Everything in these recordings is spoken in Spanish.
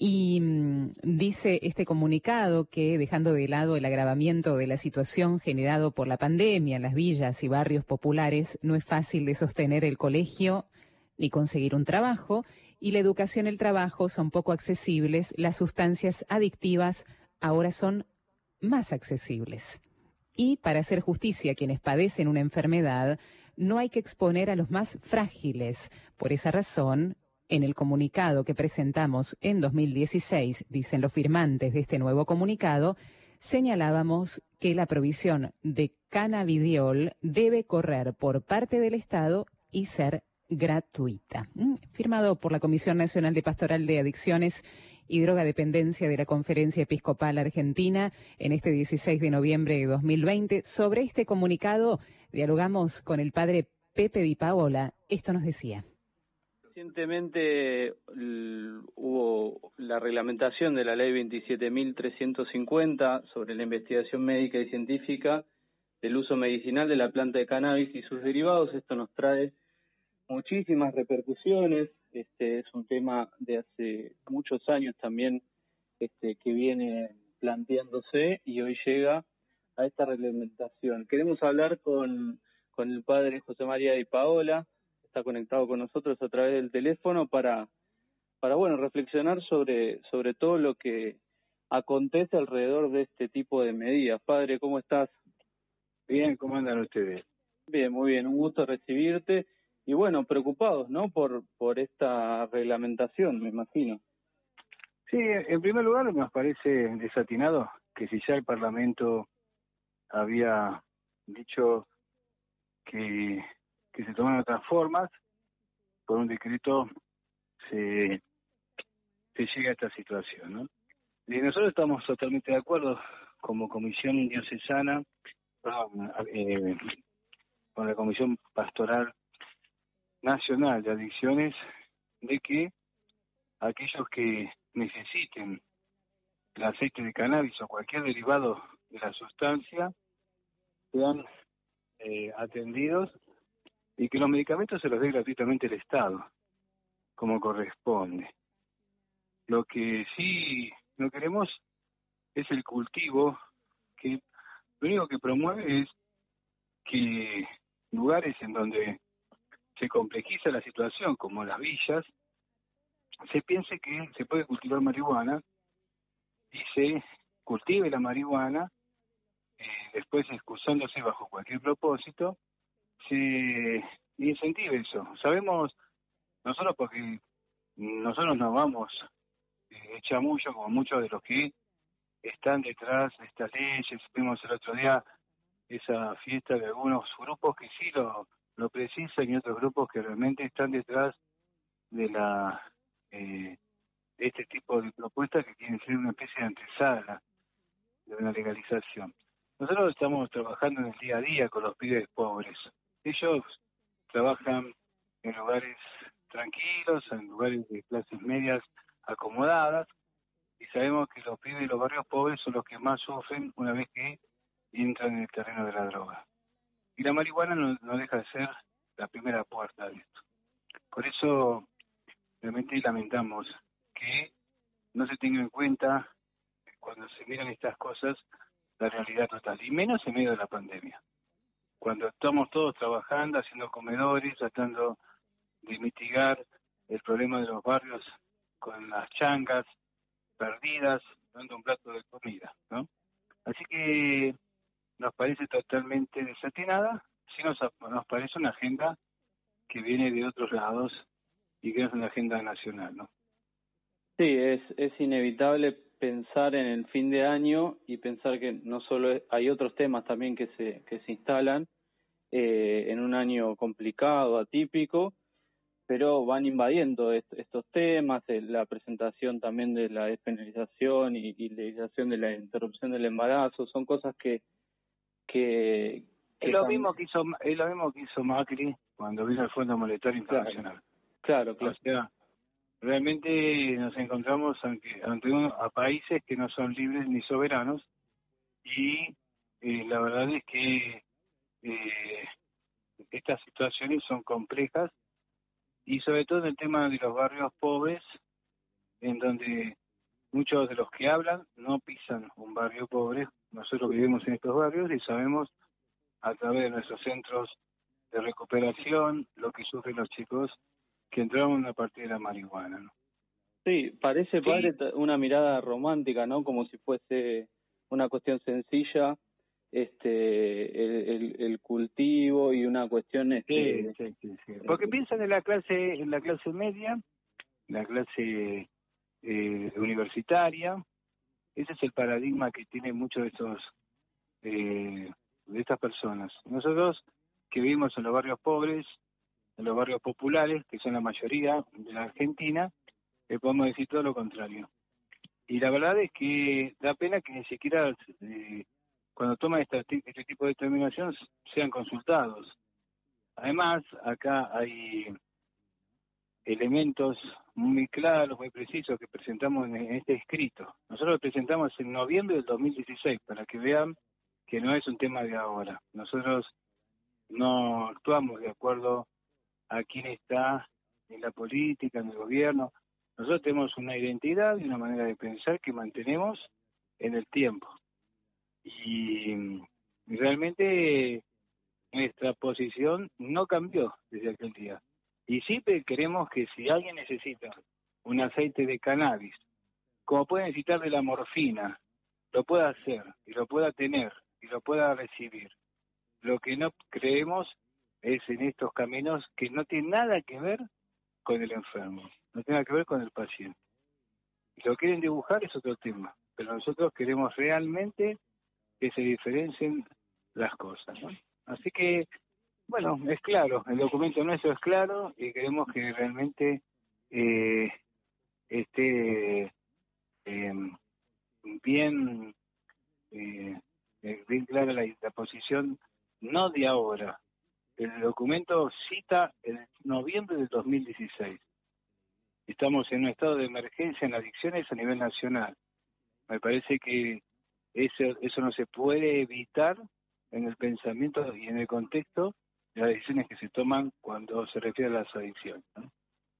Y mm, dice este comunicado que, dejando de lado el agravamiento de la situación generado por la pandemia en las villas y barrios populares, no es fácil de sostener el colegio ni conseguir un trabajo, y la educación y el trabajo son poco accesibles, las sustancias adictivas ahora son más accesibles. Y para hacer justicia a quienes padecen una enfermedad, no hay que exponer a los más frágiles. Por esa razón, en el comunicado que presentamos en 2016, dicen los firmantes de este nuevo comunicado, señalábamos que la provisión de cannabidiol debe correr por parte del Estado y ser gratuita. Mm, firmado por la Comisión Nacional de Pastoral de Adicciones y Drogadependencia de la Conferencia Episcopal Argentina en este 16 de noviembre de 2020. Sobre este comunicado dialogamos con el padre Pepe Di Paola. Esto nos decía. Recientemente hubo la reglamentación de la ley 27.350 sobre la investigación médica y científica del uso medicinal de la planta de cannabis y sus derivados. Esto nos trae muchísimas repercusiones. Este es un tema de hace muchos años también este, que viene planteándose y hoy llega a esta reglamentación. Queremos hablar con, con el padre José María Di Paola, está conectado con nosotros a través del teléfono para, para bueno, reflexionar sobre, sobre todo lo que acontece alrededor de este tipo de medidas. Padre, ¿cómo estás? Bien, ¿cómo andan ustedes? Bien, muy bien, un gusto recibirte y bueno, preocupados, ¿no? Por, por esta reglamentación, me imagino. Sí, en primer lugar nos parece desatinado que si ya el Parlamento había dicho que, que se toman otras formas, por un decreto se, se llega a esta situación. Y nosotros estamos totalmente de acuerdo como comisión diocesana, eh, con la comisión pastoral Nacional de Adicciones de que aquellos que necesiten el aceite de cannabis o cualquier derivado de la sustancia sean eh, atendidos y que los medicamentos se los dé gratuitamente el Estado, como corresponde. Lo que sí no queremos es el cultivo, que lo único que promueve es que lugares en donde se complejiza la situación, como las villas, se piense que se puede cultivar marihuana y se cultive la marihuana, eh, después excusándose bajo cualquier propósito, se incentive eso. Sabemos, nosotros porque nosotros nos vamos eh, mucho como muchos de los que están detrás de estas leyes, vimos el otro día esa fiesta de algunos grupos que sí lo lo precisan y otros grupos que realmente están detrás de la eh, este tipo de propuestas que quieren ser una especie de antesala de una legalización. Nosotros estamos trabajando en el día a día con los pibes pobres. Ellos trabajan en lugares tranquilos, en lugares de clases medias acomodadas, y sabemos que los pibes de los barrios pobres son los que más sufren una vez que entran en el terreno de la droga. Y la marihuana no, deja de ser la primera puerta de esto. Por eso realmente lamentamos que no se tenga en cuenta cuando se miran estas cosas la realidad total, y menos en medio de la pandemia. Cuando estamos todos trabajando, haciendo comedores, tratando de mitigar el problema de los barrios con las changas perdidas, dando un plato de comida, ¿no? Así que nos parece totalmente desatinada, sí nos, nos parece una agenda que viene de otros lados y que es una agenda nacional, ¿no? Sí, es, es inevitable pensar en el fin de año y pensar que no solo hay otros temas también que se, que se instalan eh, en un año complicado, atípico, pero van invadiendo estos temas, eh, la presentación también de la despenalización y, y legalización de la interrupción del embarazo, son cosas que, que, es lo mismo que hizo es lo mismo que hizo Macri cuando vino al Fondo Monetario Internacional. Claro, claro. Realmente nos encontramos ante, ante a países que no son libres ni soberanos y eh, la verdad es que eh, estas situaciones son complejas y sobre todo en el tema de los barrios pobres en donde muchos de los que hablan no pisan un barrio pobre. Nosotros vivimos en estos barrios y sabemos a través de nuestros centros de recuperación lo que sufren los chicos que entraron a partir de la marihuana. ¿no? Sí, parece, padre, una mirada romántica, ¿no? Como si fuese una cuestión sencilla, este, el, cultivo y una cuestión... Este, sí, sí, sí, Porque piensan en la clase, en la clase media, la clase eh, universitaria, ese es el paradigma que tiene muchos de estos eh, de estas personas. Nosotros que vivimos en los barrios pobres, en los barrios populares, que son la mayoría de la Argentina, le podemos decir todo lo contrario. Y la verdad es que da pena que ni siquiera eh, cuando toman este, este tipo de determinación sean consultados. Además, acá hay elementos muy claros, muy precisos que presentamos en, este escrito. Nosotros lo presentamos en noviembre del 2016 para que vean que no es un tema de ahora. Nosotros no actuamos de acuerdo a quién está en la política, en el gobierno. Nosotros tenemos una identidad y una manera de pensar que mantenemos en el tiempo. Y realmente nuestra posición no cambió desde aquel día. Y siempre queremos que si alguien necesita un aceite de cannabis, como puede necesitar de la morfina, lo pueda hacer y lo pueda tener y lo pueda recibir. Lo que no creemos es en estos caminos que no tienen nada que ver con el enfermo, no tiene nada que ver con el paciente. Lo quieren dibujar es otro tema, pero nosotros queremos realmente que se diferencien las cosas. ¿no? Así que, bueno, es claro, el documento nuestro es claro y queremos que realmente eh, esté eh, eh, bien clara la, posición, no de ahora. El documento cita el noviembre del 2016. Estamos en un estado de emergencia en adicciones a nivel nacional. Me parece que eso, eso no se puede evitar en el pensamiento y en el contexto de las decisiones que se toman cuando se refiere a las adicciones.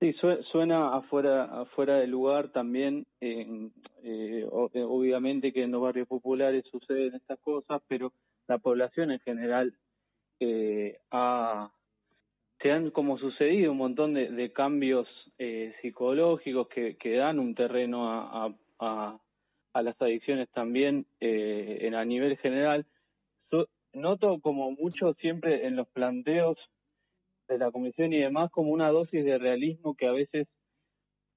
Sí, suena afuera, afuera del lugar también, eh, eh, obviamente que en los barrios populares suceden estas cosas, pero la población en general eh, han como sucedido un montón de, cambios eh, psicológicos que, dan un terreno a, a, las adicciones también en a nivel general. noto como mucho siempre en los planteos de la comisión y demás como una dosis de realismo que a veces,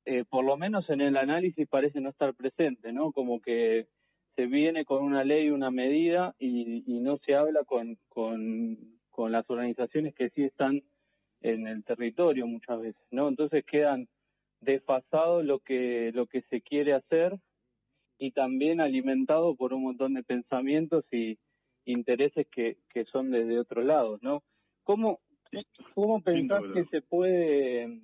eh, por lo menos en el análisis, parece no estar presente, ¿no? Como que se viene con una ley, una medida y, no se habla con, con, con las organizaciones que sí están en el territorio muchas veces, ¿no? Entonces quedan desfasados lo que, lo que se quiere hacer y también alimentado por un montón de pensamientos y intereses que, que son desde otro lado, ¿no? ¿Cómo, ¿Cómo pensás que se puede,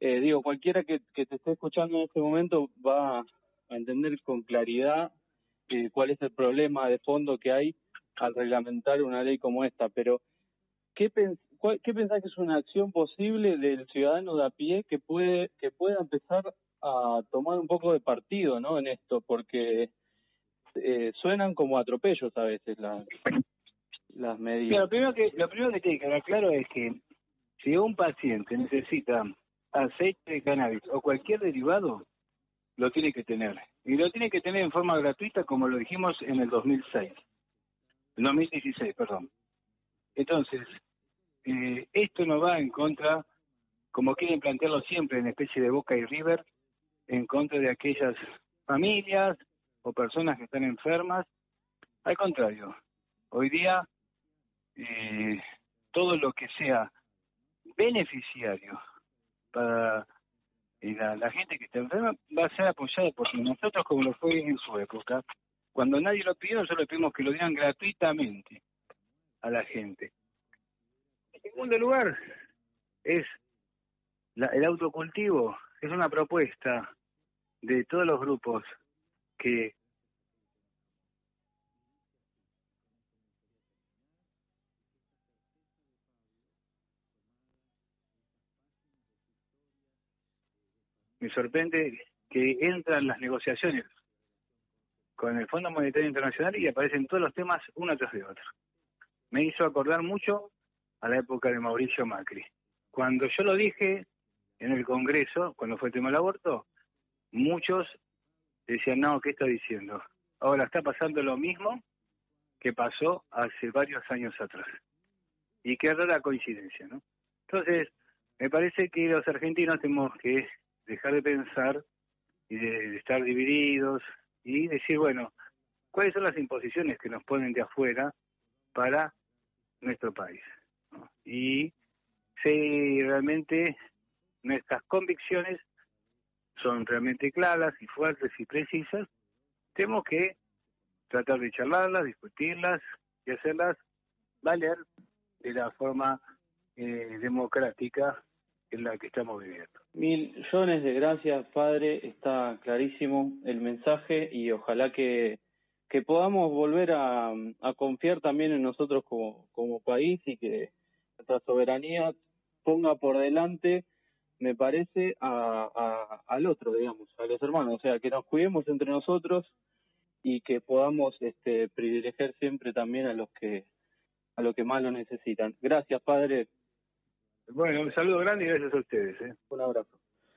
eh, digo, cualquiera que, te esté escuchando en este momento va a entender con claridad eh, cuál es el problema de fondo que hay al reglamentar una ley como esta, pero ¿qué, ¿qué pensás que es una acción posible del ciudadano de a pie que puede que pueda empezar a tomar un poco de partido ¿no? en esto? Porque eh, suenan como atropellos a veces las, las medidas. lo, primero que, lo primero que tiene que quedar claro es que si un paciente necesita aceite de cannabis o cualquier derivado, lo tiene que tener. Y lo tiene que tener en forma gratuita, como lo dijimos en el 2006. 2016, perdón. Entonces, eh, esto no va en contra, como quieren plantearlo siempre, en especie de Boca y River, en contra de aquellas familias o personas que están enfermas. Al contrario, hoy día eh, todo lo que sea beneficiario para eh, la, gente que está enferma va a ser apoyado por nosotros como lo fue en su época. Cuando nadie lo pidió, nosotros pedimos que lo dieran gratuitamente a la gente. En segundo lugar, es el autocultivo, es una propuesta de todos los grupos que me sorprende que entran las negociaciones con el Fondo Monetario Internacional y aparecen todos los temas uno tras de otro. Me hizo acordar mucho a la época de Mauricio Macri. Cuando yo lo dije en el Congreso, cuando fue el tema del aborto, muchos decían, no, ¿qué está diciendo? Ahora está pasando lo mismo que pasó hace varios años atrás. Y qué rara coincidencia, ¿no? Entonces, me parece que los argentinos tenemos que dejar de pensar y de, estar divididos y decir, bueno, ¿cuáles son las imposiciones que nos ponen de afuera para nuestro país? Y si realmente nuestras convicciones son realmente claras y fuertes y precisas, tenemos que tratar de charlarlas, discutirlas y hacerlas valer de la forma eh, democrática en la que estamos viviendo. Millones de gracias, padre. Está clarísimo el mensaje y ojalá que, que podamos volver a, confiar también en nosotros como, como país y que nuestra soberanía ponga por delante, me parece, a, al otro, digamos, a los hermanos. O sea, que nos cuidemos entre nosotros y que podamos este, privilegiar siempre también a los que a los que más lo necesitan. Gracias, padre. Bueno, un saludo grande y gracias a ustedes. ¿eh? Un abrazo.